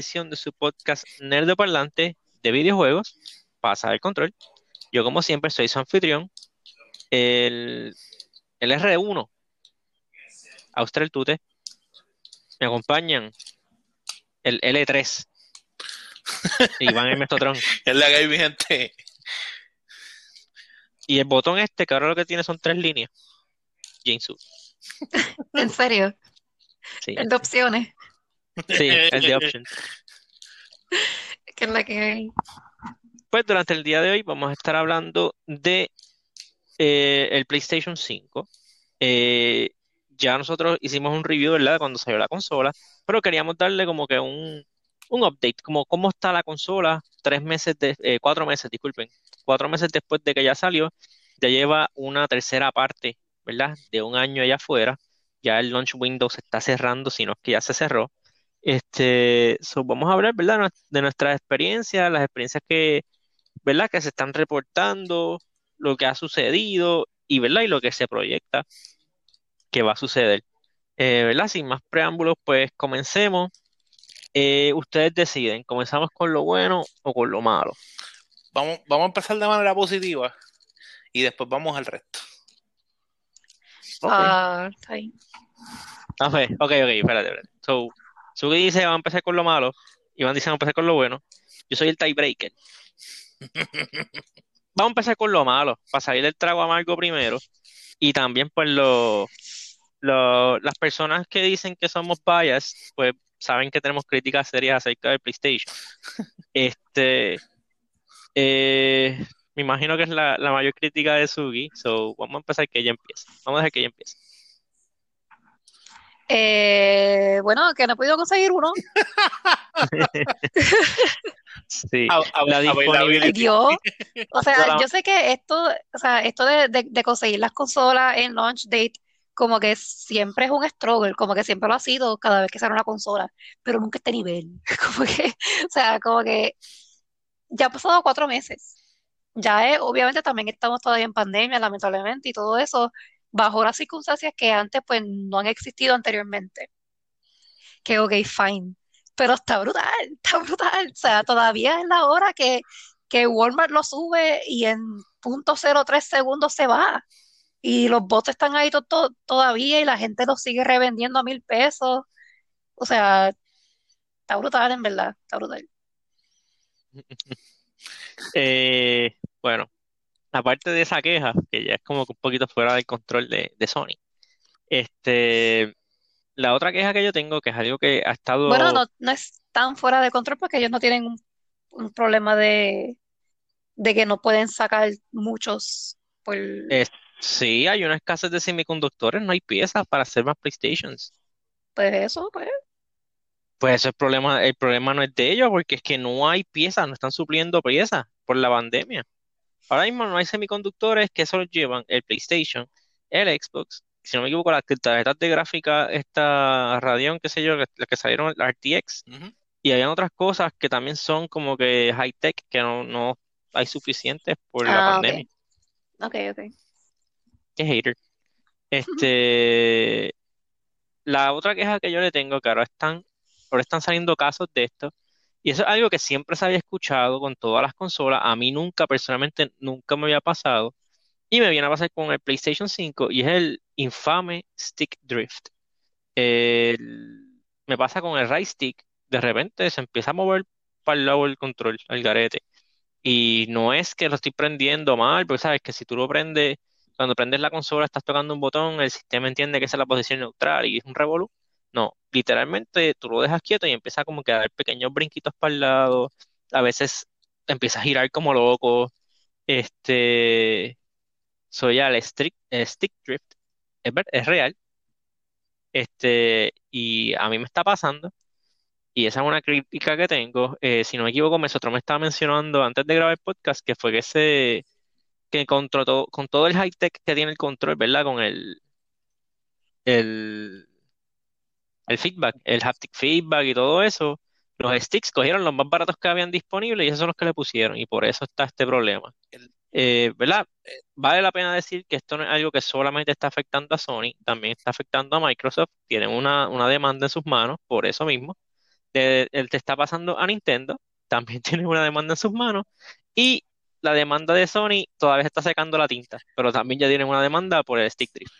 edición de su podcast Nerdo Parlante de videojuegos, Pasa el Control. Yo, como siempre, soy su anfitrión, el, el R1, Austral Tute. Me acompañan el L3, Iván el Mestotron. Es la que hay, mi gente. Y el botón este, que ahora lo que tiene son tres líneas. Jinsu. ¿En serio? Sí, El de opciones. sí, el de Options. Que es la que hay. Pues durante el día de hoy vamos a estar hablando de eh, el PlayStation 5. Eh, ya nosotros hicimos un review, ¿verdad? Cuando salió la consola, pero queríamos darle como que un, un update, como cómo está la consola, tres meses, de, eh, cuatro meses, disculpen, cuatro meses después de que ya salió, ya lleva una tercera parte, ¿verdad? De un año allá afuera. Ya el launch window se está cerrando, si no es que ya se cerró. Este, so, vamos a hablar, ¿verdad? De nuestras experiencias, las experiencias que, ¿verdad? Que se están reportando, lo que ha sucedido y, ¿verdad? Y lo que se proyecta que va a suceder. Eh, ¿verdad? Sin más preámbulos, pues comencemos. Eh, ustedes deciden, ¿comenzamos con lo bueno o con lo malo? Vamos, vamos a empezar de manera positiva y después vamos al resto. Ok. Ah, está bien. A ver, ok, ok, espérate, espérate. So, Sugi dice, vamos a empezar con lo malo. Iván dice, vamos a empezar con lo bueno. Yo soy el tiebreaker. Vamos a empezar con lo malo, para salir del trago amargo primero. Y también, pues, lo, lo- las personas que dicen que somos biased, pues, saben que tenemos críticas serias acerca del PlayStation. Este, eh, me imagino que es la, la mayor crítica de Sugi. So, vamos a empezar que ella empiece. Vamos a dejar que ella empiece. Eh, bueno, que no he podido conseguir uno. Sí, A- a- la a- disponibilidad. Ay, Dios. O sea, yo sé que esto, o sea, esto de, de- de conseguir las consolas en launch date, como que siempre es un struggle, como que siempre lo ha sido cada vez que sale una consola, pero nunca este nivel. Como que, o sea, como que ya han pasado cuatro meses. Ya es, obviamente también estamos todavía en pandemia, lamentablemente, y todo eso, bajo las circunstancias que antes pues no han existido anteriormente. Que ok, fine. Pero está brutal, está brutal. O sea, todavía es la hora que, que Walmart lo sube y en punto cero tres segundos se va. Y los bots están ahí to- todavía y la gente los sigue revendiendo a mil pesos. O sea, está brutal en verdad, está brutal. Eh, bueno, aparte de esa queja, que ya es como que un poquito fuera del control de, de Sony, este, la otra queja que yo tengo, que es algo que ha estado, Bueno, no, no es tan fuera de control porque ellos no tienen un, un problema de, de que no pueden sacar muchos por... sí, hay una escasez de semiconductores, no hay piezas para hacer más PlayStations. Pues eso, pues. Pues ese es el problema, el problema no es de ellos, porque es que no hay piezas, no están supliendo piezas por la pandemia. Ahora mismo no hay semiconductores que solo llevan el PlayStation, el Xbox, si no me equivoco, las tarjetas de gráfica, esta Radeon, qué sé yo, las que salieron, la RTX. Y hay otras cosas que también son como que high tech, que no, no hay suficientes por la Ah, pandemia. Ok, ok. Qué hater. Este, la otra queja que yo le tengo, que ahora están, ahora están saliendo casos de esto, y eso es algo que siempre se había escuchado con todas las consolas, a mí nunca, personalmente, nunca me había pasado, y me viene a pasar con el PlayStation 5, y es el infame stick drift. El- me pasa con el right stick, de repente se empieza a mover para el lado del control, al garete. Y no es que lo estoy prendiendo mal, porque sabes que si tú lo prendes, cuando prendes la consola, estás tocando un botón, el sistema entiende que esa es la posición neutral y es un revolú. No, literalmente tú lo dejas quieto y empieza como que a dar pequeños brinquitos para el lado. A veces empieza a girar como loco. Este, soy ya el stick, el stick drift. Es, real. Este, y a mí me está pasando. Y esa es una crítica que tengo. Eh, si no me equivoco, Mesotro me estaba mencionando antes de grabar el podcast que fue que se que con, todo, con todo el high tech que tiene el control, ¿verdad? Con el, el, el feedback, el haptic feedback y todo eso, los sticks cogieron los más baratos que habían disponibles y esos son los que le pusieron. Y por eso está este problema. Eh, ¿verdad? Eh, Vale la pena decir que esto no es algo que solamente está afectando a Sony, también está afectando a Microsoft. Tienen una, una demanda en sus manos por eso mismo. De- el te está pasando a Nintendo, también tiene una demanda en sus manos. Y la demanda de Sony todavía está secando la tinta, pero también ya tienen una demanda por el stick drift.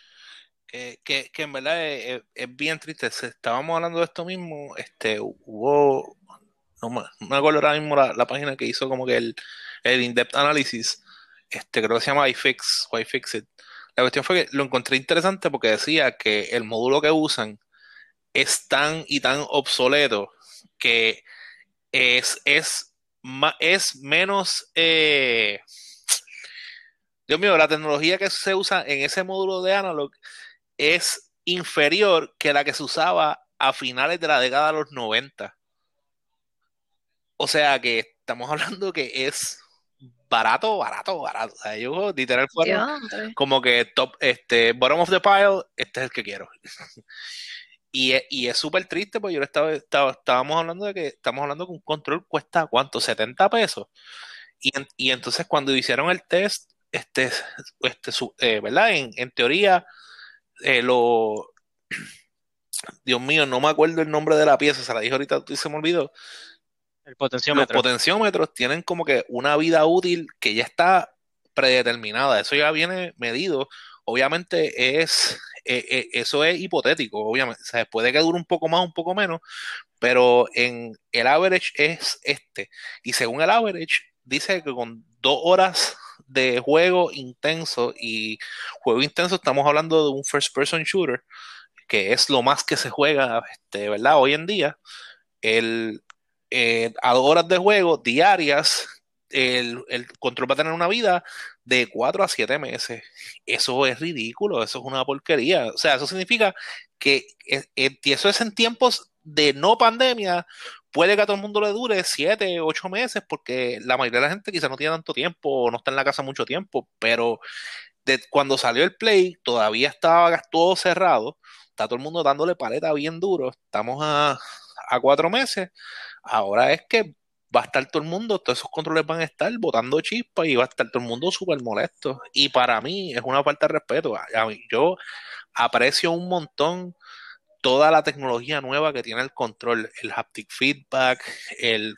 Que, que, que en verdad es, es- es bien triste. Estábamos hablando de esto mismo. Este, hubo, no me, acuerdo ahora mismo la, la página que hizo como que el, el in-depth analysis. Este, creo que se llama iFix o iFixit. La cuestión fue que lo encontré interesante porque decía que el módulo que usan es tan y tan obsoleto que es, es, es menos, eh, Dios mío, la tecnología que se usa en ese módulo de Analog es inferior que la que se usaba a finales de la década de los 90. O sea que estamos hablando que es barato, barato, barato. O sea, ellos literal fueron como que top, este, bottom of the pile, este es el que quiero. Y es, y es súper triste porque yo le estaba, estaba- estábamos hablando de que estamos hablando que un control cuesta ¿cuánto? 70 pesos. Y, y entonces cuando hicieron el test, este, este, su- eh, ¿verdad? En, en teoría, eh, lo, Dios mío, no me acuerdo el nombre de la pieza, se la dije ahorita y se me olvidó. El Los potenciómetro. potenciómetros tienen como que una vida útil que ya está predeterminada, eso ya viene medido. Obviamente es, eh, eh, eso es hipotético, obviamente. O sea, puede que dure un poco más, un poco menos, pero en el average es este. Y según el average, dice que con dos horas de juego intenso y juego intenso estamos hablando de un first person shooter, que es lo más que se juega, este, ¿verdad? Hoy en día, el, eh, a horas de juego diarias, el, el control va a tener una vida de 4 a 7 meses. Eso es ridículo, eso es una porquería. O sea, eso significa que eh, eh, eso es en tiempos de no pandemia, puede que a todo el mundo le dure 7, 8 meses, porque la mayoría de la gente quizá no tiene tanto tiempo o no está en la casa mucho tiempo, pero cuando salió el Play todavía estaba todo cerrado, está todo el mundo dándole paleta bien duro, estamos a, a cuatro meses, ahora es que va a estar todo el mundo, todos esos controles van a estar botando chispas y va a estar todo el mundo súper molesto. Y para mí es una falta de respeto. Yo aprecio un montón toda la tecnología nueva que tiene el control, el haptic feedback,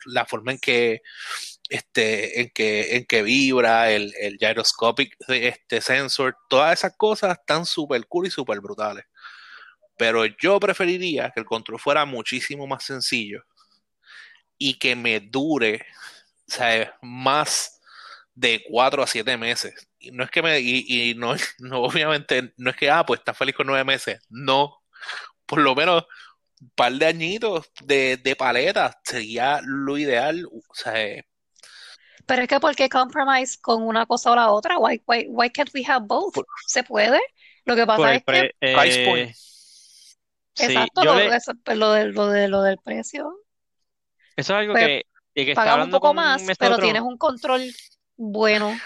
la forma en que este, en que, en que vibra, el, el gyroscopic este, sensor, todas esas cosas están súper cool y súper brutales. Pero yo preferiría que el control fuera muchísimo más sencillo y que me dure, sea, más de 4 a 7 meses. Y no es que me, y, y no, no, obviamente, no es que, ah, pues está feliz con 9 meses. No, por lo menos un par de añitos de, de paleta sería lo ideal. O sea, eh, Pero es que ¿por qué compromise con una cosa o la otra? Why, why, why can't we have both? por- ¿Se puede? Lo que Por pasa el es que, pre- price point. eh, sí, exacto, yo lo, le, eso- pues, lo, del, lo, de, lo del precio. eso es algo Pues que, y que pagas un poco con más, pero otro. tienes un control bueno.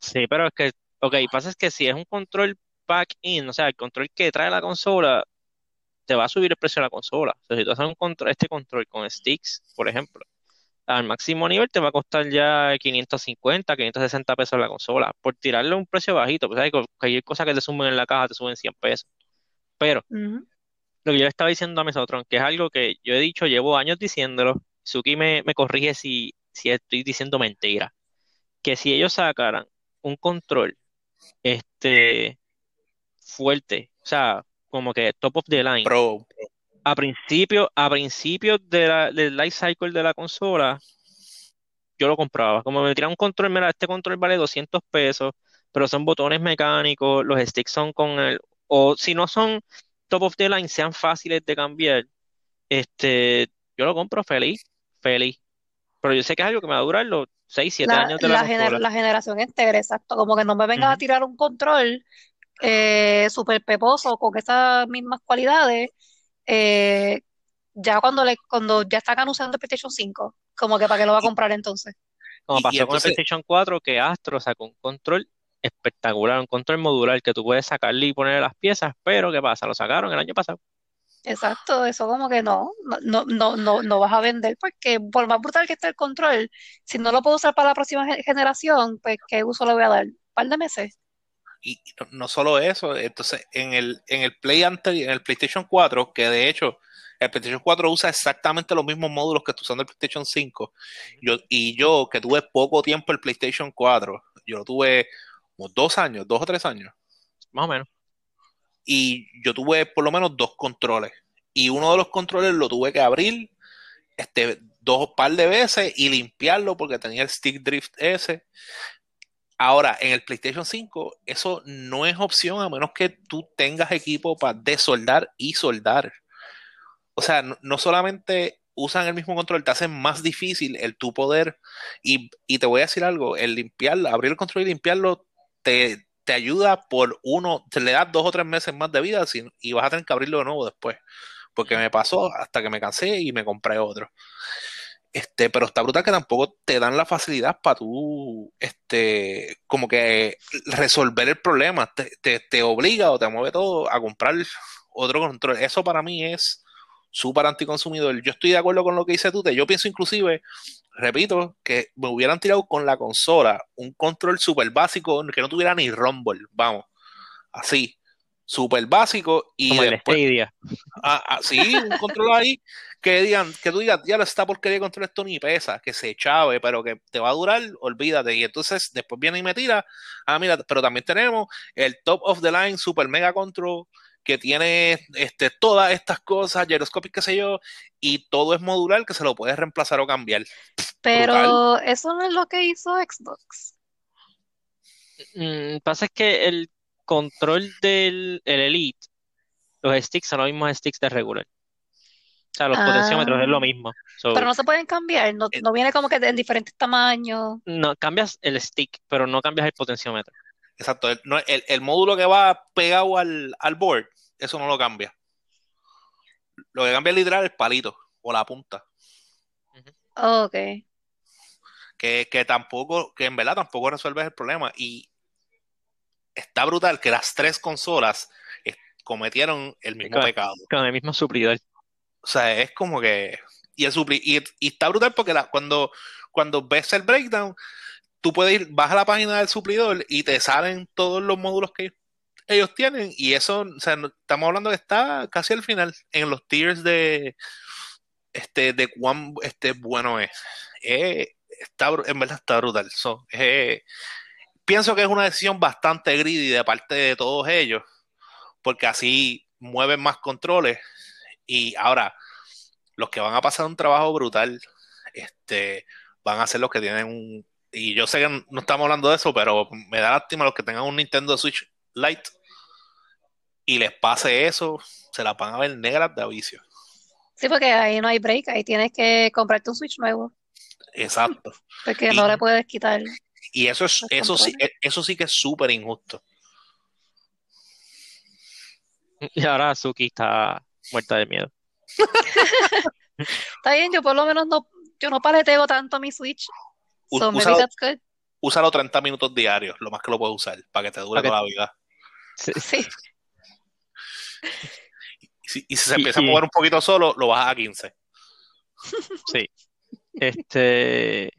Sí, pero es que, ok, pasa es que si es un control back-in, o sea, el control que trae la consola, te va a subir el precio de la consola. O sea, si tú haces un control, este control con sticks, por ejemplo, al máximo nivel te va a costar ya 550, 560 pesos la consola. Por tirarle un precio bajito, pues que cualquier cosa que te sumen en la caja te suben 100 pesos. Pero lo que yo estaba diciendo a Mesotron, que es algo que yo he dicho, llevo años diciéndolo, Suki me, me corrige si, si estoy diciendo mentira, que si ellos sacaran un control este fuerte, o sea, como que top of the line, pro, a principio, a principio de la- del life cycle de la consola, yo lo compraba. Como me tiran un control, mira, este control vale 200 pesos, pero son botones mecánicos, los sticks son con el, o si no son top of the line, sean fáciles de cambiar, este, yo lo compro feliz, feliz. Pero yo sé que es algo que me va a durar los 6, 7 La, años de la la, gener- la generación entera, exacto. Como que no me vengas a tirar un control eh, súper peposo con esas mismas cualidades eh, ya cuando le cuando ya están anunciando el PlayStation 5, como que para qué lo va a comprar entonces. Como pasó con el PlayStation 4, que Astro sacó un control espectacular, un control modular que tú puedes sacarle y ponerle las piezas, pero ¿qué pasa? Lo sacaron el año pasado. Exacto, eso como que no, no, no, no, no vas a vender porque por más brutal que esté el control, si no lo puedo usar para la próxima ge- generación, pues ¿qué uso le voy a dar? ¿Un par de meses? Y no solo eso, entonces en el, en el Play anterior, en el PlayStation 4, que de hecho el PlayStation 4 usa exactamente los mismos módulos que está usando el PlayStation 5, yo, y yo que tuve poco tiempo el PlayStation 4, yo lo tuve como dos años, dos o tres años, Más o menos. y yo tuve por lo menos dos controles, y uno de los controles lo tuve que abrir este, dos par de veces y limpiarlo porque tenía el stick drift ese. Ahora, en el PlayStation 5, eso no es opción a menos que tú tengas equipo para desoldar y soldar. O sea, no, no solamente usan el mismo control, te hacen más difícil el tu poder. Y, y te voy a decir algo, el limpiarlo, abrir el control y limpiarlo, te, te ayuda por uno, te le das dos o tres meses más de vida sin- y vas a tener que abrirlo de nuevo después. Porque me pasó hasta que me cansé y me compré otro. Este, pero está brutal que tampoco te dan la facilidad para tú, este, como que resolver el problema. Te, te, te obliga o te mueve todo a comprar otro control. Eso para mí es súper anticonsumidor. Yo estoy de acuerdo con lo que dice tú. Yo pienso inclusive, repito, que me hubieran tirado con la consola un control súper básico que no tuviera ni rumble, vamos, así, súper básico y Como el después, Stadia. ah, ah, sí, un control ahí que digan, que tú digas, ya esta porquería de control esto ni pesa, que se chave, pero que te va a durar, olvídate. Y entonces después viene y me tira, ah, mira, pero también tenemos el top of the line super mega control que tiene este, todas estas cosas, gyroscopic, qué sé yo, y todo es modular que se lo puedes reemplazar o cambiar. Pero eso no es lo que hizo Xbox. Mm, pasa es que el control del el Elite, los sticks son los mismos sticks de regular. O sea, los Ah. potenciómetros es lo mismo. So, Pero no se pueden cambiar, no, no viene como que en diferentes tamaños. no cambias el stick, pero no cambias el potenciómetro. Exacto, el, no, el, el módulo que va pegado al, al board, eso no lo cambia. Lo que cambia es literal el palito o la punta. Ok. que, que tampoco, que en verdad tampoco resuelves el problema. Y está brutal que las tres consolas eh, cometieron el mismo Con- pecado. Con el mismo suplidor. O sea, es como que. Y, supli- y, y está brutal porque cuando, cuando ves el breakdown, tú puedes ir, vas a la página del suplidor y te salen todos los módulos que ellos tienen. Y eso, o sea, estamos hablando que está casi al final, en los tiers de este de cuán este bueno es. Eh, está, en verdad está brutal. So, eh, pienso que es una decisión bastante greedy de parte de todos ellos, porque así mueven más controles. Y ahora, los que van a pasar un trabajo brutal, este, van a ser los que tienen un. Y yo sé que no estamos hablando de eso, pero me da lástima los que tengan un Nintendo Switch Lite y les pase eso, se la van a ver negras de avicio. Sí, porque ahí no hay break, ahí tienes que comprarte un Switch nuevo, Exacto. porque Y- no le puedes quitar. Y eso es, eso sí, eso sí que es súper injusto. Y ahora Suki está muerta de miedo. Está bien, yo por lo menos no, yo no paleteo tanto mi Switch. U- So úsalo- that's good. Úsalo 30 minutos diarios, lo más que lo puedes usar, para que te dure toda la vida. Sí, Sí. Y si, y si se Y- empieza a y- mover un poquito solo, lo bajas a 15. sí. Este.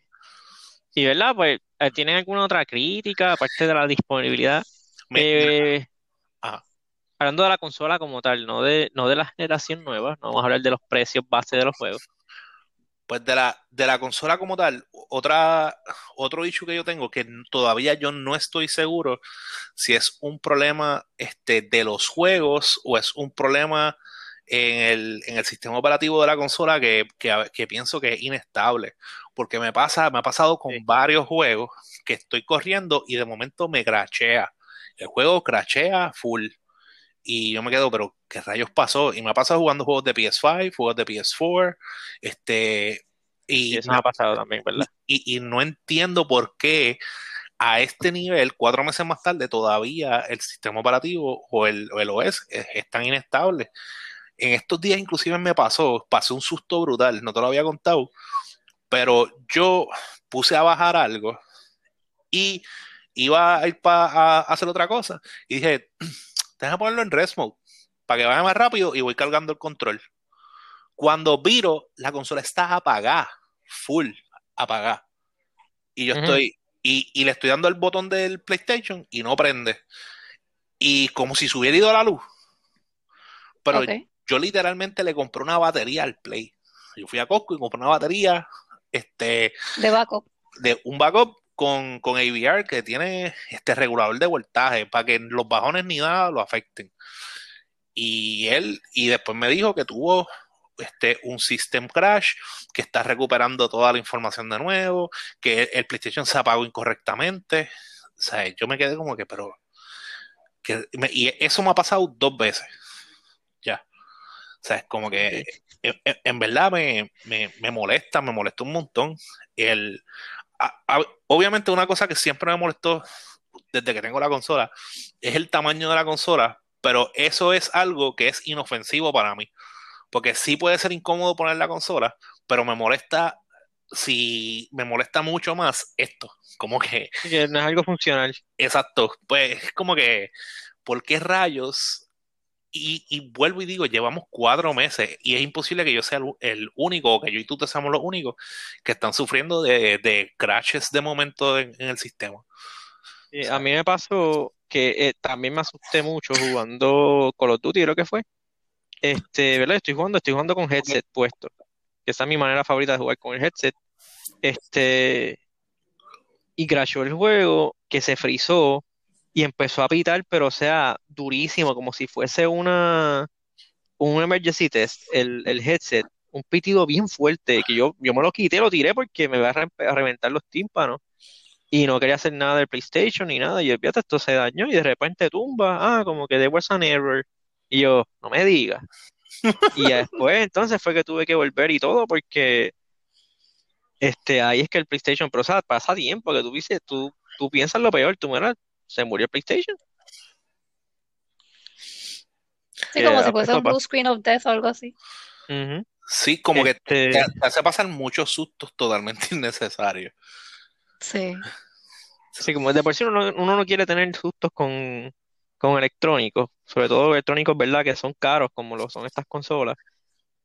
Y verdad, pues, eh, ¿tienen alguna otra crítica aparte de la disponibilidad? Me- Eh. Hablando de la consola como tal, no de, no de la generación nueva, no vamos a hablar de los precios base de los juegos. Pues de la, de la consola como tal, otra, otro issue que yo tengo, que todavía yo no estoy seguro si es un problema este, de los juegos o es un problema en el, en el sistema operativo de la consola que, que- que pienso que es inestable. Porque me pasa, me ha pasado con Sí. varios juegos que estoy corriendo y de momento me crachea. El juego crachea full. Y yo me quedo, pero ¿qué rayos pasó? Y me ha pasado jugando juegos de PS5, juegos de PS4, este, Y y, eso me ha pasado también, ¿verdad? y, y no entiendo por qué a este nivel, cuatro meses más tarde, todavía el sistema operativo o el, o el OS es, es tan inestable. En estos días inclusive me pasó, pasé un susto brutal, no te lo había contado, pero yo puse a bajar algo y iba a ir para hacer otra cosa y dije, déjame ponerlo en rest mode para que vaya más rápido y voy cargando el control. Cuando viro, la consola está apagada, full apagada. Y yo estoy, y, le estoy dando el botón del PlayStation y no prende. Y como si se hubiera ido la luz. Pero yo literalmente le compré una batería al Play. Yo fui a Costco y compré una batería este, de backup. De un backup con, con AVR que tiene este regulador de voltaje para que los bajones ni nada lo afecten. Y él, y después me dijo que tuvo este, un system crash, que está recuperando toda la información de nuevo, que el, PlayStation se apagó incorrectamente. O sea, yo me quedé como que, pero. Que y eso me ha pasado dos veces. Ya. O sea, es como que. En, verdad me, molesta, me molesta un montón. El, obviamente, una cosa que siempre me molestó desde que tengo la consola es el tamaño de la consola, pero eso es algo que es inofensivo para mí. Porque sí puede ser incómodo poner la consola, pero me molesta si me molesta mucho más esto, como que... no es algo funcional. Exacto, pues es como que, ¿por qué rayos? Y, vuelvo y digo, llevamos cuatro meses y es imposible que yo sea el, único, o que yo y tú te seamos los únicos que están sufriendo de, crashes de momento en, el sistema. a mí me pasó que eh, también me asusté mucho jugando Call of Duty, creo que fue. Este, ¿verdad? Estoy jugando, estoy jugando con headset puesto. Que esa es mi manera favorita de jugar con el headset. Este, y crashó el juego, que se frizó y empezó a pitar, pero o sea, durísimo, como si fuese una un emergency test, el, headset, un pitido bien fuerte, que yo, yo me lo quité, lo tiré porque me va a, reventar los tímpanos. Y no quería hacer nada del PlayStation ni nada. Y yo, fíjate, esto se dañó y de repente tumba. Ah, como que there was an error. Y yo, no me digas. Y después entonces fue que tuve que volver y todo porque este ahí es que el PlayStation Pro pasa tiempo que tú dices, tú, tú piensas lo peor, tú mueras, se murió el PlayStation. Sí, como si fuese un blue screen of death o algo así. Sí, como que te, este hace pasar muchos sustos totalmente innecesarios. Sí. Sí, como de por sí uno, uno no quiere tener sustos con, con electrónicos, sobre todo electrónicos, ¿verdad? Que son caros como lo son estas consolas.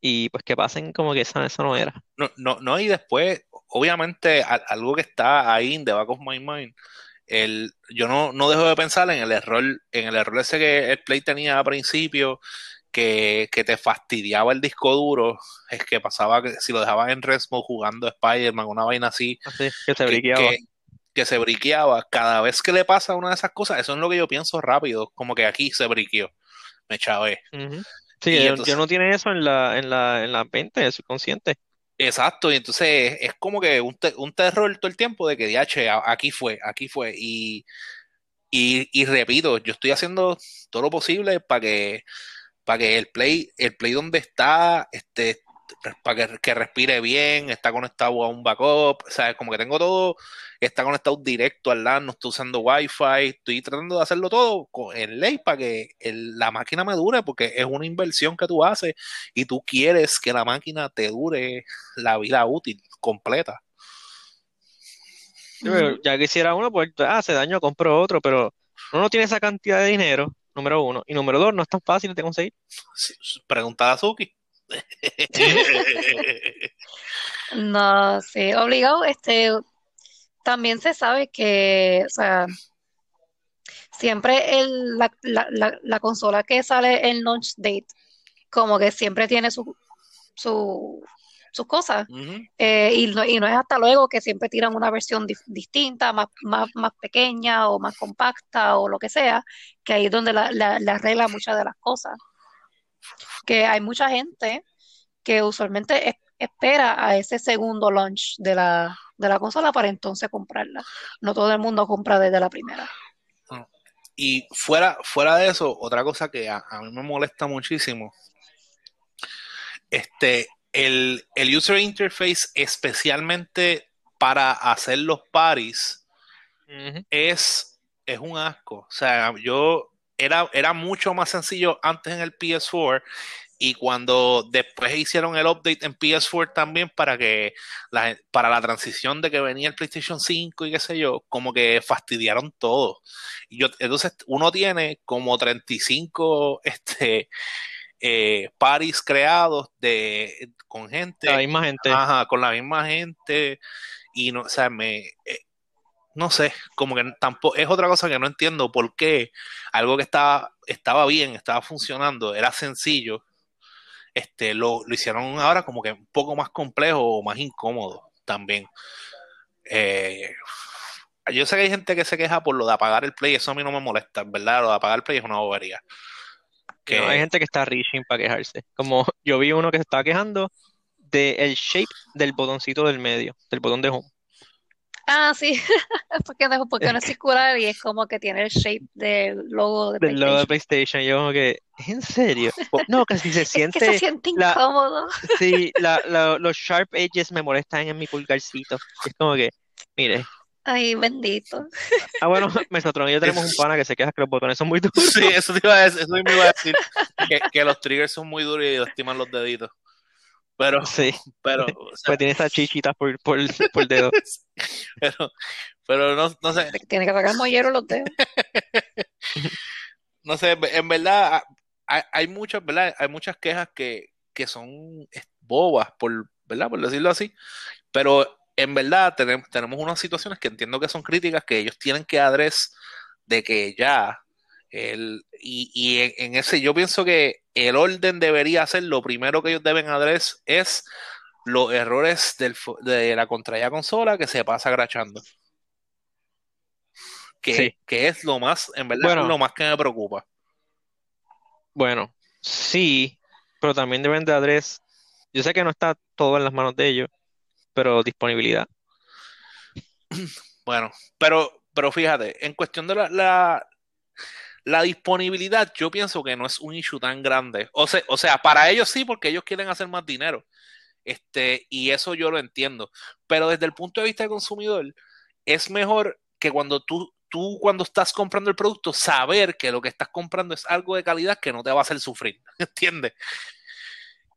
Y pues que pasen como que esa, eso no era. No, no, no, y después, obviamente, algo que está ahí en the back of my mind, el, yo no, no dejo de pensar en el error, en el error ese que el Play tenía al principio, que, te fastidiaba el disco duro, es que pasaba que si lo dejabas en Resmo jugando Spider-Man, una vaina así, así que se briqueaba. que se briqueaba, cada vez que le pasa una de esas cosas, eso es lo que yo pienso rápido, como que aquí se briqueó, me chavé. Sí, yo, no tiene eso en la, en la, en la mente, en el subconsciente. Exacto, y entonces es como que un, un terror todo el tiempo de que, DH, aquí fue, aquí fue, y, y, y repito, yo estoy haciendo todo lo posible para que para que el play, el play donde está, este, para que, respire bien, está conectado a un backup, o sea, como que tengo todo, está conectado directo al LAN, no estoy usando Wi-Fi, estoy tratando de hacerlo todo en ley para que la máquina me dure, porque es una inversión que tú haces y tú quieres que la máquina te dure la vida útil completa. ya quisiera uno, pues hace ah, daño, compro otro, pero uno no tiene esa cantidad de dinero, número uno, y número dos, no es tan fácil de conseguir. preguntar a Suki. No, sí, obligado, este, también se sabe que, o sea, siempre el, la, la, la, consola que sale en launch date, como que siempre tiene su, su, sus cosas, eh, y, no, y no es hasta luego que siempre tiran una versión distinta, más, más, más pequeña o más compacta o lo que sea, que ahí es donde la, la, la arregla muchas de las cosas que hay mucha gente que usualmente espera a ese segundo launch de la, de la consola para entonces comprarla. No todo el mundo compra desde la primera. Y fuera, fuera de eso, otra cosa que a, mí me molesta muchísimo, este, el, el user interface especialmente para hacer los paris es, es un asco. O sea, yo era, era mucho más sencillo antes en el PS4 Y cuando después hicieron el update en PS4 también para que la, para la transición de que venía el PlayStation 5 y qué sé yo, como que fastidiaron todo. Y yo, entonces uno tiene como 35 este, eh, parties creados de, con gente. La misma gente. Ajá, con la misma gente. Y no, o sea, me. Eh, no sé, como que tampoco. Es otra cosa que no entiendo por qué algo que estaba, estaba bien, estaba funcionando, era sencillo. Este, lo, lo hicieron ahora como que un poco más complejo o más incómodo también. Eh, yo sé que hay gente que se queja por lo de apagar el play, eso a mí no me molesta, ¿verdad? Lo de apagar el play es una bobería. Que... No, hay gente que está reaching para quejarse. Como yo vi uno que se estaba quejando del el shape del botoncito del medio, del botón de home. Ah, sí, porque no, porque no es circular y es como que tiene el shape del logo de Del PlayStation. logo de PlayStation. Yo como que, ¿en serio? No, casi se Es siente... que se siente la- incómodo. Sí, la, la- los sharp edges me molestan en mi pulgarcito. Es como que, mire. Ay, bendito. Ah, bueno, Mesotron y yo tenemos un pana que se queja que los botones son muy duros. Sí, eso te iba a decir, eso me iba a decir. Que, que los triggers son muy duros y lastiman los deditos. Pero, Sí, pero, o sea, pues tiene esas chichitas por, por, por dedo. pero, pero no, no sé, Tiene que sacar mollero los dedos. no sé, en verdad hay, hay muchas, ¿verdad? Hay muchas quejas que, que son bobas, por, ¿verdad? Por decirlo así. Pero en verdad tenemos, tenemos unas situaciones que entiendo que son críticas que ellos tienen que adres de que ya el, y, y en, en ese yo pienso que el orden debería ser lo primero que ellos deben adres es los errores del, de la contraria consola que se pasa grachando. Que, Sí. que es lo más, en verdad, Bueno. lo más que me preocupa. Bueno, sí, pero también deben de adres. Yo sé que no está todo en las manos de ellos, pero disponibilidad. Bueno, pero, pero fíjate, en cuestión de la, la, la disponibilidad, yo pienso que no es un issue tan grande. O sea, o sea, para ellos sí, porque ellos quieren hacer más dinero. Este, y eso yo lo entiendo. Pero desde el punto de vista del consumidor, es mejor que cuando tú, tú cuando estás comprando el producto, saber que lo que estás comprando es algo de calidad que no te va a hacer sufrir. ¿Entiendes?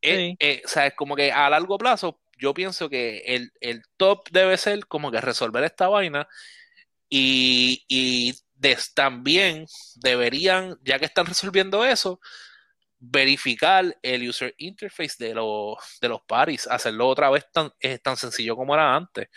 Eh, Sí. eh, o sea, es como que a largo plazo, yo pienso que el, el top debe ser como que resolver esta vaina y, y des- también deberían, ya que están resolviendo eso, verificar el user interface de los, de los paris, hacerlo otra vez tan, es tan sencillo como era antes.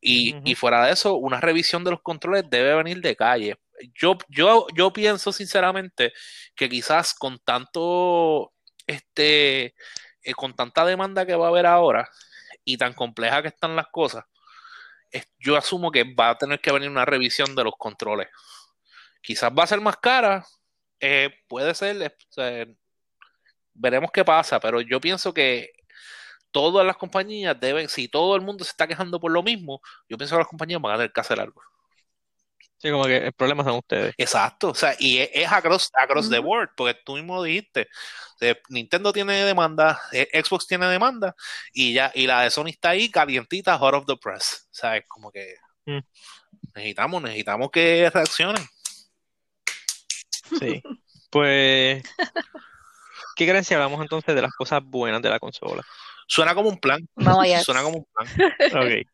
Y, y fuera de eso, una revisión de los controles debe venir de calle. Yo, yo, yo pienso sinceramente que quizás con tanto, este, eh, con tanta demanda que va a haber ahora y tan compleja que están las cosas, yo asumo que va a tener que venir una revisión de los controles. Quizás va a ser más cara, eh, puede ser, veremos qué pasa, pero yo pienso que todas las compañías deben, si todo el mundo se está quejando por lo mismo, yo pienso que las compañías van a tener que hacer algo. Sí, como que el problema son ustedes. Exacto, o sea, y es, es across, across the board, porque tú mismo dijiste, Nintendo tiene demanda, eh, Xbox tiene demanda, y ya, y la de Sony está ahí calientita, hot of the press, ¿sabes? Como que Mm. necesitamos, necesitamos que reaccionen. Sí. Pues, ¿qué creen si hablamos entonces de las cosas buenas de la consola? Suena como un plan, Vamos allá. suena como un plan. Ok.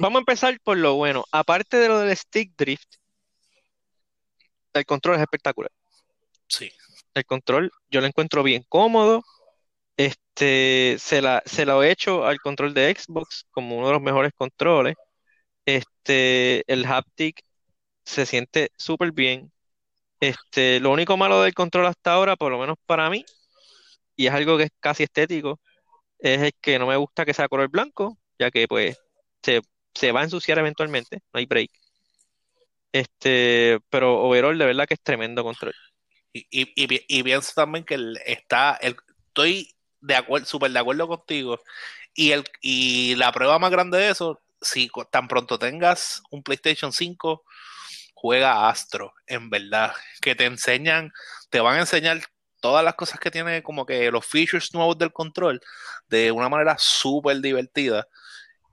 Vamos a empezar por lo bueno. Aparte de lo del stick drift, el control es espectacular. Sí, El control yo lo encuentro bien cómodo. Este, se la, se lo he hecho al control de Xbox como uno de los mejores controles. Este, el haptic se siente súper bien. Este, lo único malo del control hasta ahora, por lo menos para mí, y es algo que es casi estético, es el que no me gusta que sea color blanco, ya que pues se, se va a ensuciar eventualmente, no hay break. Este, pero overall de verdad que es tremendo control. y, y, y, pi- y pienso también que está, el, estoy de acuerdo, súper de acuerdo contigo, y, el, y la prueba más grande de eso, si tan pronto tengas un PlayStation 5, juega Astro, en verdad, que te enseñan, te van a enseñar todas las cosas que tiene, como que los features nuevos del control, de una manera súper divertida.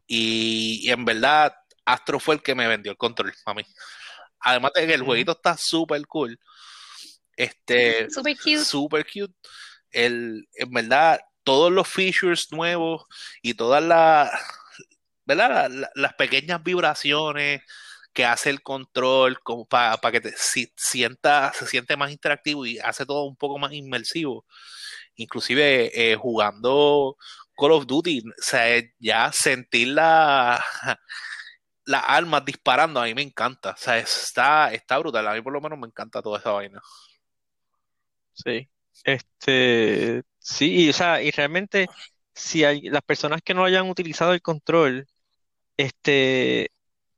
Y, y en verdad, Astro fue el que me vendió el control a mí. Además de que el jueguito está súper cool. Este, Super cute. super cute. el, en verdad, todos los features nuevos y todas las, ¿verdad? las pequeñas vibraciones que hace el control para que te sienta, se siente más interactivo y hace todo un poco más inmersivo. Inclusive eh, jugando Call of Duty, o sea, ya sentir la, las armas disparando, a mí me encanta. O sea, está, está brutal. A mí por lo menos me encanta toda esa vaina. Sí. Este, sí, y, o sea, y realmente, si hay las personas que no hayan utilizado el control, este,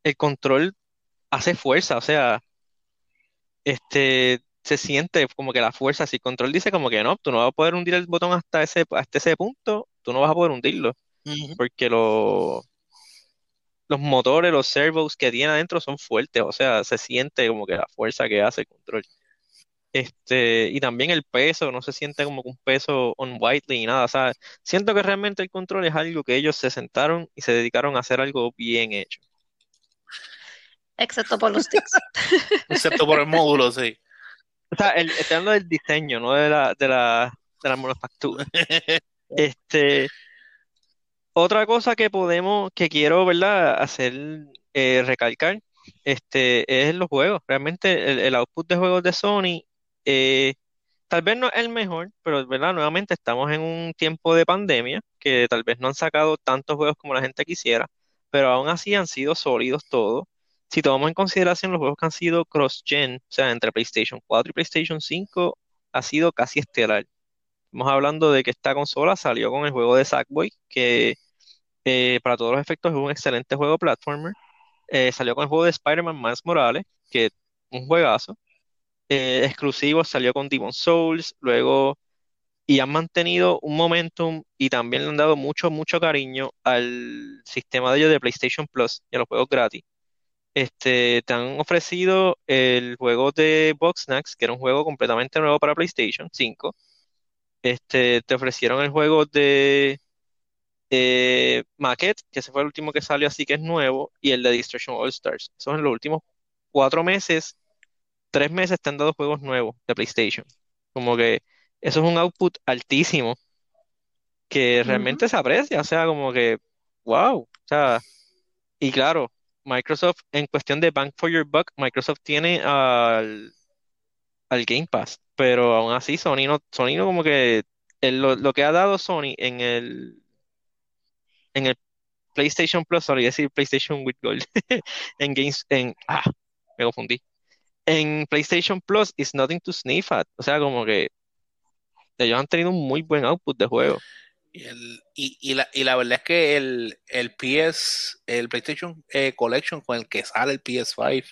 el control hace fuerza, o sea, este, se siente como que la fuerza, si el control dice como que no, tú no vas a poder hundir el botón hasta ese, hasta ese punto, tú no vas a poder hundirlo, porque lo, los motores, los servos que tiene adentro son fuertes, o sea, se siente como que la fuerza que hace el control. Este, y también el peso, no se siente como un peso on whitely y nada, o sea, siento que realmente el control es algo que ellos se sentaron y se dedicaron a hacer algo bien hecho. Excepto por los sticks. Excepto por el módulo, sí. O sea, el, estoy hablando del diseño, no de la, de la, de la manufactura. Este, otra cosa que podemos, que quiero, ¿verdad? Hacer, eh, recalcar, este, es los juegos. Realmente el, output de juegos de Sony, eh, tal vez no es el mejor, pero, ¿verdad? Nuevamente estamos en un tiempo de pandemia, que tal vez no han sacado tantos juegos como la gente quisiera, pero aún así han sido sólidos todos si tomamos en consideración los juegos que han sido cross-gen, o sea, entre PlayStation 4 y PlayStation 5, ha sido casi estelar. Estamos hablando de que esta consola salió con el juego de Sackboy, que eh, para todos los efectos es un excelente juego platformer. Eh, salió con el juego de Spider-Man Miles Morales, que un juegazo. Eh, exclusivo salió con Demon Souls, luego y han mantenido un momentum y también le han dado mucho, mucho cariño al sistema de ellos de PlayStation Plus y a los juegos gratis. Este, te han ofrecido el juego de Boxnax, que era un juego completamente nuevo para PlayStation 5. Este, te ofrecieron el juego de eh, Maquette, que ese fue el último que salió, así que es nuevo, y el de Destruction All Stars. Esos en los últimos cuatro meses, tres meses te han dado juegos nuevos de PlayStation. Como que eso es un output altísimo que realmente se aprecia, o sea, como que, wow, o sea, y claro, Microsoft, en cuestión de Bank for Your Buck, Microsoft tiene al, al Game Pass, pero aún así Sony no, Sony no como que lo, que ha dado Sony en el en el PlayStation Plus, sorry, decir PlayStation with Gold, en Games, en, ah, me confundí. En PlayStation Plus is nothing to sniff at, o sea, como que ellos han tenido un muy buen output de juego. Y, y, la, y la verdad es que el, el PS, el PlayStation eh, Collection con el que sale el PS5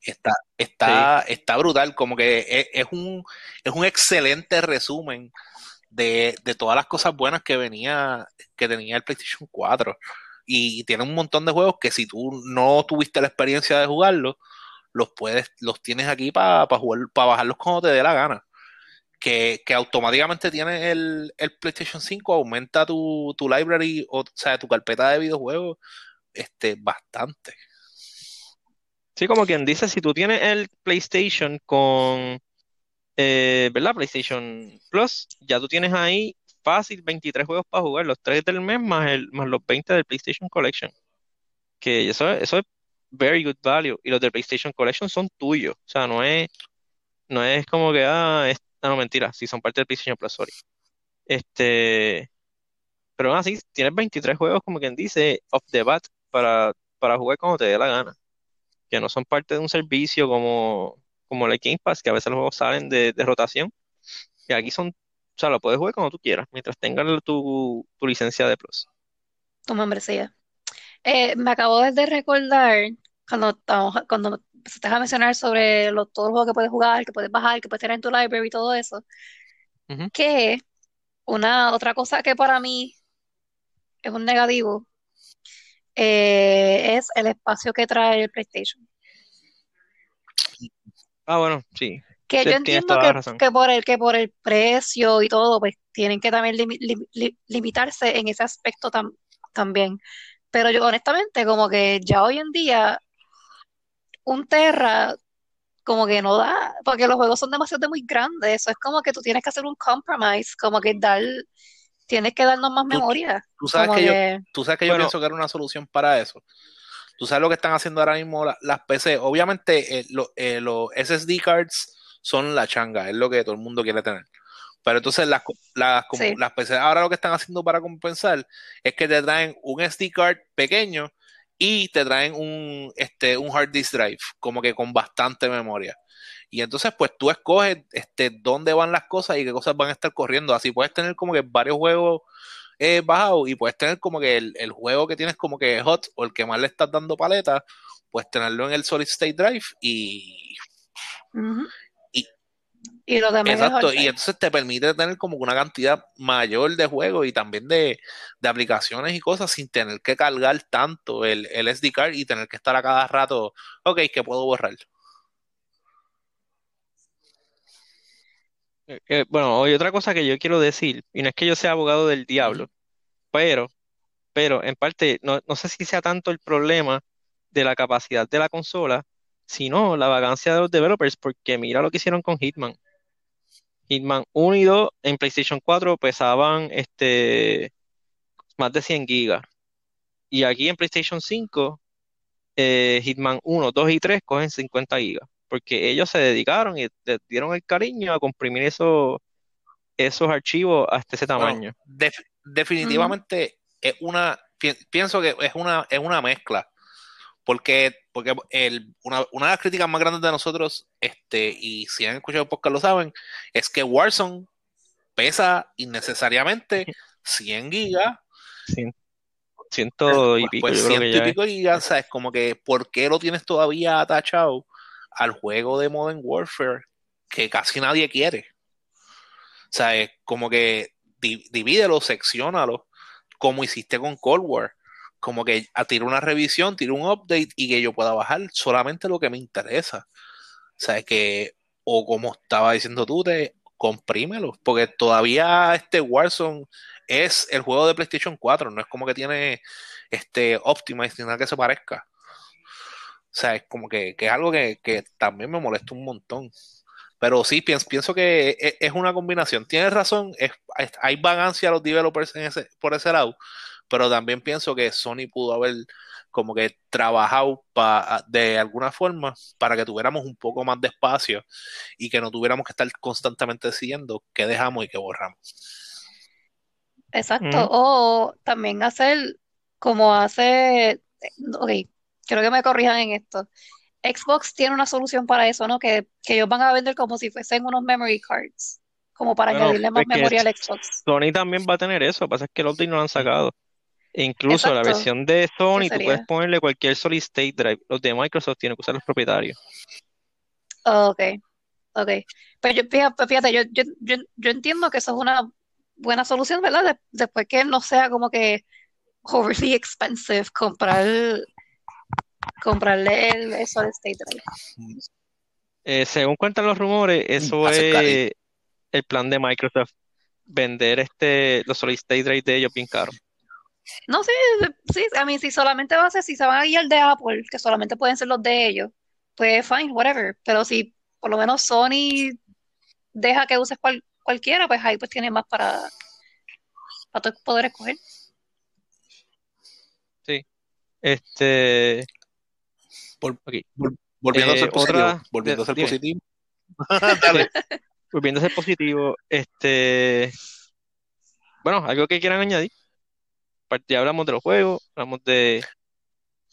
está, está, está brutal. Como que es, es, un, es un excelente resumen de, de, todas las cosas buenas que venía, que tenía el PlayStation 4. Y tiene un montón de juegos que si tú no tuviste la experiencia de jugarlos, los puedes, los tienes aquí para jugar, para bajarlos cuando te dé la gana que, automáticamente tienes el, PlayStation 5, aumenta tu, library, o, sea, tu carpeta de videojuegos este, bastante. Sí, como quien dice, si tú tienes el PlayStation con, eh, ¿verdad? PlayStation Plus, ya tú tienes ahí fácil 23 juegos para jugar, los 3 del mes más, el, más los 20 del PlayStation Collection. Que eso, eso es very good value. Y los del PlayStation Collection son tuyos. O sea, no es, no es como que, ah, no, no, mentira, si son parte del PlayStation Plus, sorry. Este, pero aún así, tienes 23 juegos, como quien dice, off the bat, para, para jugar cuando te dé la gana. Que no son parte de un servicio como, como el Game Pass, que a veces los juegos salen de, rotación. Y aquí son, o sea, lo puedes jugar cuando tú quieras, mientras tengas tu, tu licencia de Plus. Tu membresía. Eh, me acabo de recordar cuando, cuando empezaste a mencionar sobre los, todos los juegos que puedes jugar, que puedes bajar, que puedes tener en tu library y todo eso, que una otra cosa que para mí es un negativo eh, es el espacio que trae el PlayStation. Ah, bueno, sí. Que yo entiendo que, por el, que por el precio y todo, pues tienen que también limitarse en ese aspecto también. Pero yo honestamente, como que ya hoy en día un Terra como que no da, porque los juegos son demasiado muy grandes, eso es como que tú tienes que hacer un compromise, como que dar, tienes que darnos más memoria. Tú sabes Como que yo, que- tú sabes que yo Bueno. pienso que era una solución para eso. Tú sabes lo que están haciendo ahora mismo la- las PC. Obviamente, eh, lo- eh, los SSD cards son la changa, es lo que todo el mundo quiere tener. Pero entonces las, las, Sí. las PC ahora lo que están haciendo para compensar es que te traen un SD card pequeño y te traen un, este, un hard disk drive, como que con bastante memoria. Y entonces, pues tú escoges este, dónde van las cosas y qué cosas van a estar corriendo. Así puedes tener como que varios juegos eh, bajados y puedes tener como que el, el juego que tienes como que hot o el que más le estás dando paleta, pues tenerlo en el solid state drive y Y lo demás exacto, y entonces te permite tener como una cantidad mayor de juegos y también de, de aplicaciones y cosas sin tener que cargar tanto el, el SD card y tener que estar a cada rato, ok, que puedo borrar. Eh, eh, bueno, y otra cosa que yo quiero decir, y no es que yo sea abogado del diablo, pero, pero en parte, no, no sé si sea tanto el problema de la capacidad de la consola, sino la vagancia de los developers, porque mira lo que hicieron con Hitman. Hitman 1 y 2 en PlayStation 4 pesaban este, más de 100 gigas. Y aquí en PlayStation 5, eh, Hitman 1, 2 y 3 cogen 50 gigas. Porque ellos se dedicaron y le dieron el cariño a comprimir esos, esos archivos hasta ese Bueno, tamaño. def- definitivamente es una, pi- pienso que es una, es una mezcla. Porque, porque el, una, una de las críticas más grandes de nosotros, este, y si han escuchado el podcast lo saben, es que Warzone pesa innecesariamente 100 gigas, Cien- ciento y pues, pico, pues que ciento y es. pico gigas, ¿sabes? Como que, ¿por qué lo tienes todavía atachado al juego de Modern Warfare que casi nadie quiere? O sea, es como que di- divídelo, secciónalo, como hiciste con Cold War. Como que a tira una revisión, tira un update y que yo pueda bajar solamente lo que me interesa. O sea, que, o como estaba diciendo tú, te comprímelo, porque todavía este Warzone es el juego de PlayStation 4, no es como que tiene este Optimize ni nada que se parezca. O sea, es como que, que es algo que, que también me molesta un montón. Pero sí, pienso, pienso que es, es una combinación. Tienes razón, es- hay vagancia a los developers en ese, por ese lado, pero también pienso que Sony pudo haber como que trabajado pa- de alguna forma para que tuviéramos un poco más de espacio y que no tuviéramos que estar constantemente decidiendo qué dejamos y qué borramos. Exacto. O también hacer como hace, ok, quiero que me corrijan en esto. Xbox tiene una solución para eso, ¿no? Que, que ellos van a vender como si fuesen unos memory cards, como para Bueno, añadirle más memoria al Xbox. Sony también va a tener eso, lo que pasa es que el update no lo han sacado. E incluso la versión de Sony, ¿Qué tú puedes ponerle cualquier solid state drive. Los de Microsoft tienen que usar los propietarios. Ok, ok. Pero yo, fíjate, fíjate, yo, yo, yo, yo entiendo que eso es una buena solución, ¿verdad? De- después que no sea como que overly expensive comprar, comprarle el, el solid state drive. Eh, según cuentan los rumores, eso es el plan de Microsoft, vender este, los solid state drive de ellos bien caros. No, sí, sí, a mí si solamente va a ser, si se van a guiar de Apple, que solamente pueden ser los de ellos, pues fine, whatever. Pero si por lo menos Sony deja que uses cual- cualquiera, pues ahí pues tiene más para, para poder escoger. Sí. Este, Vol- ok. vol- volviendo a Eh, ser positivo, otra, volviendo a ser dime. positivo. Dale. Volviendo a ser positivo, este, bueno, algo que quieran añadir. Ya hablamos de los juegos, hablamos de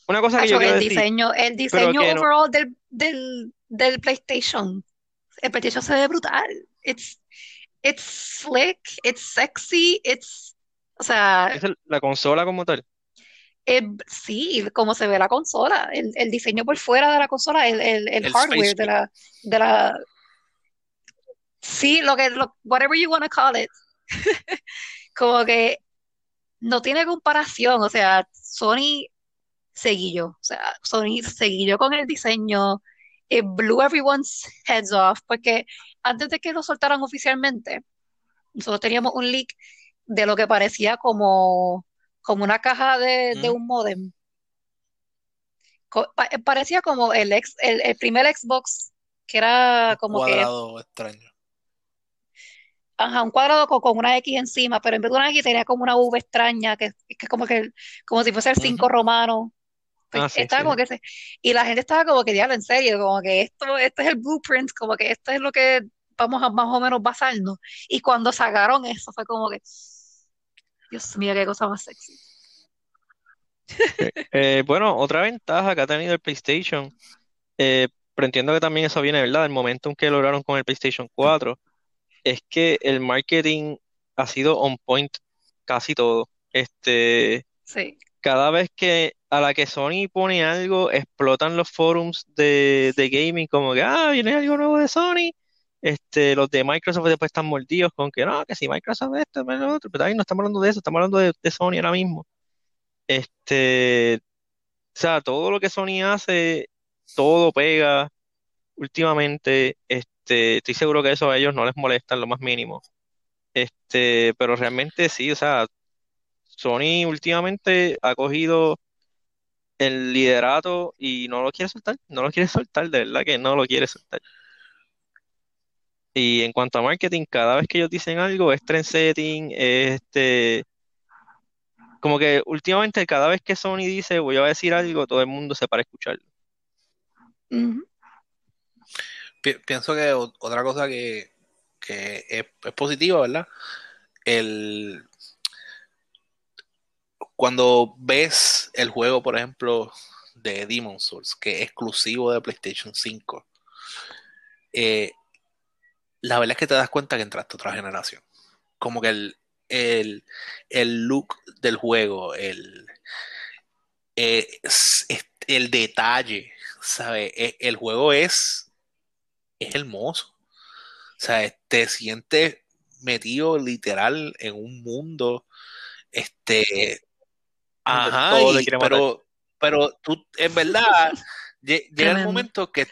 una cosa que yo quiero el decir, diseño, el diseño no, overall del, del, del PlayStation. El PlayStation se ve brutal. It's, it's slick, it's sexy, it's, o sea, es la consola como tal. eh, sí, como se ve la consola, el, el diseño por fuera de la consola, el, el, el hardware de la, de la, sí, lo que, lo, whatever you want to call it, como que no tiene comparación, o sea, Sony seguillo, o sea, Sony seguillo con el diseño, it blew everyone's heads off, porque antes de que lo soltaran oficialmente, nosotros teníamos un leak de lo que parecía como, como una caja de, de un modem. Pa- parecía como el, ex, el, el primer Xbox que era como que, Cuadrado extraño. Ajá, un cuadrado con, con una X encima, pero en vez de una X tenía como una V extraña, que, es como que, como si fuese el 5 Ujú. romano. Ah, sí, estaba sí. como que se- y la gente estaba como que diablo, en serio, como que esto, esto es el blueprint, como que esto es lo que vamos a más o menos basarnos. Y cuando sacaron eso fue como que, Dios mío, qué cosa más sexy. Eh, bueno, otra ventaja que ha tenido el PlayStation, eh, pero entiendo que también eso viene, ¿verdad? Del momentum que lograron con el PlayStation 4, es que el marketing ha sido on point casi todo. Este, Sí. cada vez que a la que Sony pone algo, explotan los forums de, de gaming como que, ah, viene algo nuevo de Sony. Este, los de Microsoft después están mordidos con que no, que si Microsoft esto, lo otro, pero ahí no estamos hablando de eso, estamos hablando de, de Sony ahora mismo. Este, o sea, todo lo que Sony hace, todo pega últimamente. Este, estoy seguro que eso a ellos no les molesta en lo más mínimo. Este, pero realmente sí, o sea, Sony últimamente ha cogido el liderato y no lo quiere soltar, no lo quiere soltar, de verdad que no lo quiere soltar. Y en cuanto a marketing, cada vez que ellos dicen algo, es trend setting, es este, como que últimamente cada vez que Sony dice voy a decir algo, todo el mundo se para a escucharlo. Ujú. Pi- pienso que otra cosa que, que es, positiva, ¿verdad? El, cuando ves el juego, por ejemplo, de Demon's Souls, que es exclusivo de PlayStation 5, eh, la verdad es que te das cuenta que entraste a otra generación. Como que el, el, el look del juego, el, eh, el detalle, ¿sabes? E- El juego es, es hermoso. O sea, te sientes metido literal en un mundo, este, ajá, y- pero, pero tú, en verdad, lle- llega el momento que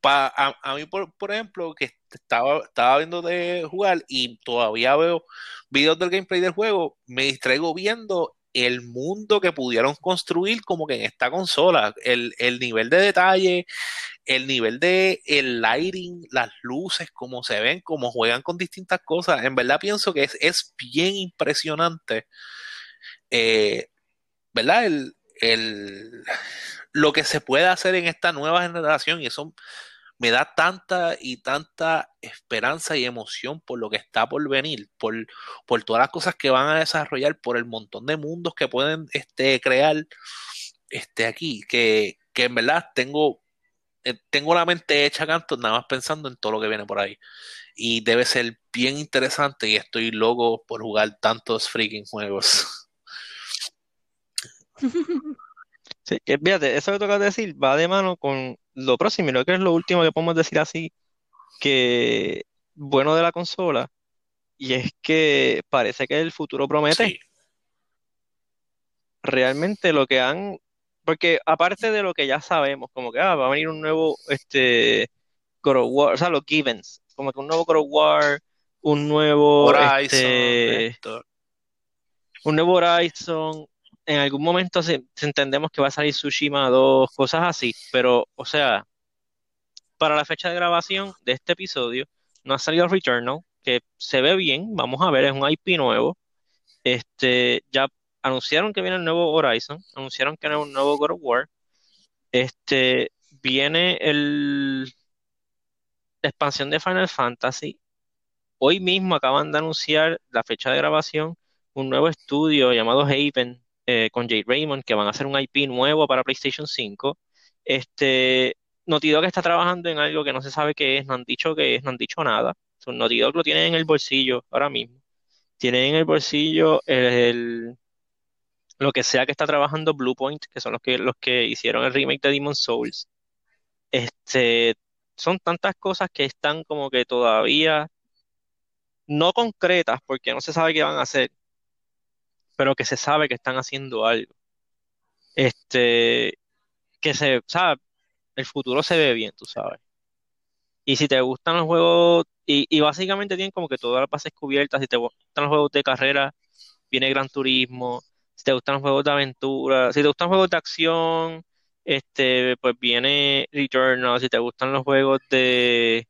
pa- a, a mí, por, por ejemplo, que estaba, estaba viendo de jugar y todavía veo videos del gameplay del juego, me distraigo viendo el mundo que pudieron construir como que en esta consola, el, el nivel de detalle, el nivel de el lighting, las luces, cómo se ven, cómo juegan con distintas cosas. En verdad pienso que es, es bien impresionante, eh, ¿verdad? El, el, lo que se puede hacer en esta nueva generación y eso me da tanta y tanta esperanza y emoción por lo que está por venir, por, por todas las cosas que van a desarrollar, por el montón de mundos que pueden este, crear este, aquí, que, que en verdad tengo, eh, tengo la mente hecha canto nada más pensando en todo lo que viene por ahí. Y debe ser bien interesante y estoy loco por jugar tantos freaking juegos. Sí, que fíjate, eso que tocas decir va de mano con lo próximo, y creo que es lo último que podemos decir así, que bueno de la consola, y es que parece que el futuro promete. Sí, Realmente lo que han, porque aparte de lo que ya sabemos, como que ah, va a venir un nuevo este God of War, o sea, los Givens, como que un nuevo God of War, un nuevo Horizon, este, un nuevo Horizon. En algún momento se, entendemos que va a salir Tsushima 2, cosas así, pero, o sea, para la fecha de grabación de este episodio, no ha salido Returnal, que se ve bien, vamos a ver, es un IP nuevo. Este, ya anunciaron que viene el nuevo Horizon, anunciaron que viene un nuevo God of War. Este, viene el, la expansión de Final Fantasy. Hoy mismo acaban de anunciar la fecha de grabación, un nuevo estudio llamado Haven, eh, con Jade Raymond, que van a hacer un IP nuevo para PlayStation 5. Este, Naughty Dog está trabajando en algo que no se sabe qué es, no han dicho qué es, no han dicho nada. So, Naughty Dog lo tienen en el bolsillo ahora mismo. Tienen en el bolsillo el- lo que sea que está trabajando Bluepoint, que son los que, los que hicieron el remake de Demon's Souls. Este, son tantas cosas que están como que todavía no concretas, porque no se sabe qué van a hacer, pero que se sabe que están haciendo algo. Este, que se, sabe, el futuro se ve bien, tú sabes. Y si te gustan los juegos, y, y básicamente tienen como que todas las bases cubiertas, si te gustan los juegos de carrera, viene Gran Turismo, si te gustan los juegos de aventura, si te gustan juegos de acción, Este, pues viene Returnal, si te gustan los juegos de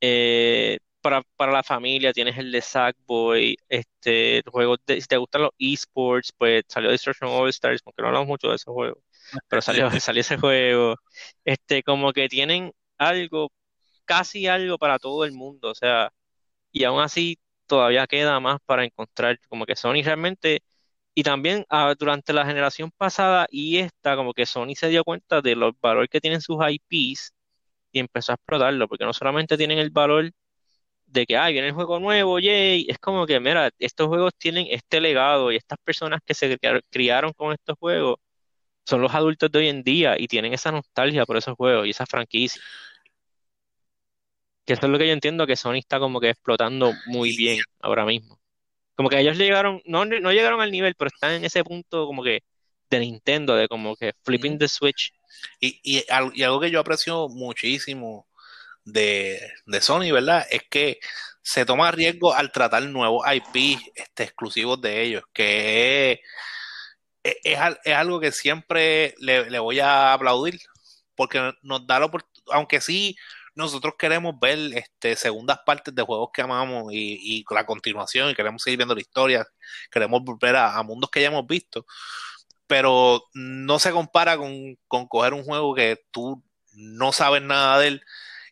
eh, para, para la familia, tienes el de Sackboy, este, juegos de, si te gustan los esports, pues salió Destruction All Stars, porque no hablamos mucho de esos juegos, pero salió, salió ese juego. Este, como que tienen algo, casi algo para todo el mundo, o sea, y aún así todavía queda más para encontrar, como que Sony realmente y también ah, durante la generación pasada y esta, como que Sony se dio cuenta de los valores que tienen sus IPs y empezó a explotarlo, porque no solamente tienen el valor de que, ay, viene el juego nuevo, yay, es como que, mira, estos juegos tienen este legado y estas personas que se criaron con estos juegos son los adultos de hoy en día y tienen esa nostalgia por esos juegos y esa franquicia. Que eso es lo que yo entiendo que Sony está como que explotando muy bien ahora mismo. Como que ellos llegaron, no, no llegaron al nivel, pero están en ese punto como que de Nintendo, de como que flipping the switch. Y, y, algo que yo aprecio muchísimo de, Sony, ¿verdad? Es que se toma riesgo al tratar nuevos IP este, exclusivos de ellos, que es, es, algo que siempre le, le, voy a aplaudir, porque nos da la oportunidad, aunque sí nosotros queremos ver este, segundas partes de juegos que amamos y, la continuación y queremos seguir viendo la historia, queremos volver a, mundos que ya hemos visto, pero no se compara con, coger un juego que tú no sabes nada de él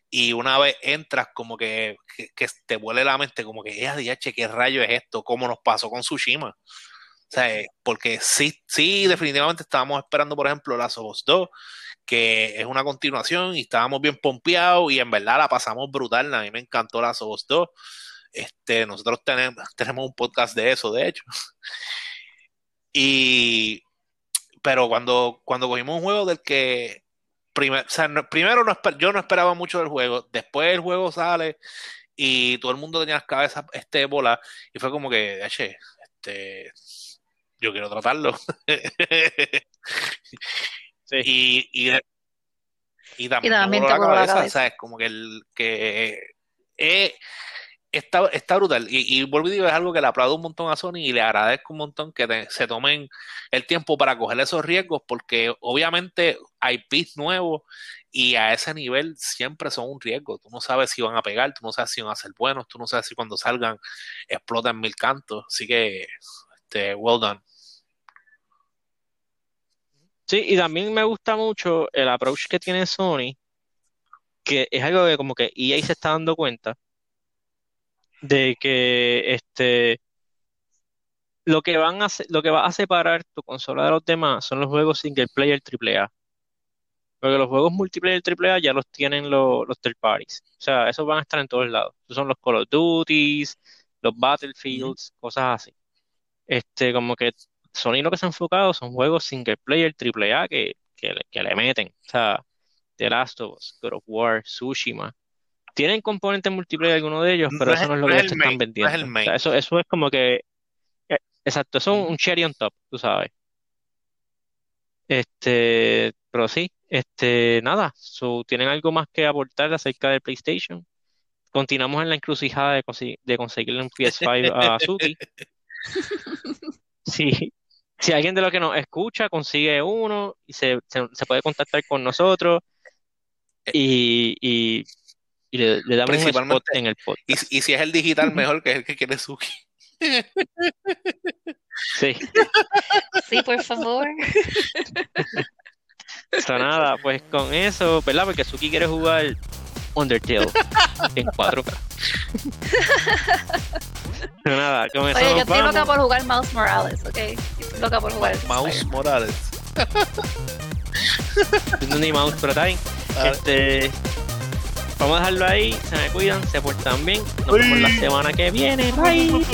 y una vez entras como que, que, te vuele la mente como que, eh, ¿qué rayo es esto? ¿Cómo nos pasó con Tsushima? O sea, porque sí, sí, definitivamente estábamos esperando, por ejemplo, Last of Us 2, que es una continuación y estábamos bien pompeados y en verdad la pasamos brutal. A mí me encantó Last of Us 2. Este, nosotros tenemos, tenemos un podcast de eso, de hecho. Y, pero cuando, cuando cogimos un juego del que primer, o sea, primero no, yo no esperaba mucho del juego, después el juego sale y todo el mundo tenía las cabezas este bola y fue como que, este, yo quiero tratarlo. Y, y, y, también, la cabeza, Como que el que eh, está, brutal. Y, y vuelvo y digo, es algo que le aplaudo un montón a Sony y le agradezco un montón que se tomen el tiempo para coger esos riesgos, porque obviamente hay pis nuevos y a ese nivel siempre son un riesgo. Tú no sabes si van a pegar, tú no sabes si van a ser buenos, tú no sabes si cuando salgan explotan mil cantos. Así que, este, well done. Sí, y también me gusta mucho el approach que tiene Sony, que es algo que como que EA se está dando cuenta de que este lo que van a lo que va a separar tu consola de los demás son los juegos single player AAA. Porque los juegos multiplayer AAA ya los tienen los, los third parties. O sea, esos van a estar en todos lados. Esos son los Call of Duties, los Battlefields, cosas así. Este, como que Sony lo que se ha enfocado son juegos single player, triple A que, que, le meten. O sea, The Last of Us, God of War, Tsushima. Tienen componentes multiplayer algunos de ellos, pero eso no es lo que ellos están vendiendo. eso, eso es como que. Eh, exacto, eso es un cherry on top, tú sabes. Este, pero sí, este, nada, ¿tienen algo más que aportar acerca del PlayStation? Continuamos en la encrucijada de, de conseguirle un PS5 a Suki. Sí, si alguien de los que nos escucha consigue uno y se, se, puede contactar con nosotros y, y, le, damos un spot en el podcast. Y, si es el digital, mejor que es el que quiere Suki. Sí. Sí, por favor. sea, nada, pues con eso, ¿verdad? Porque Suki quiere jugar Undertale en 4K. nada, con eso Oye, yo estoy loca por jugar Mouse Morales, ¿ok? Estoy loca por jugar Mouse Morales. no ni mouse, pero está bien. Este, Vamos a dejarlo ahí. Se me cuidan, se portan bien. Nos vemos la semana que viene. Bye.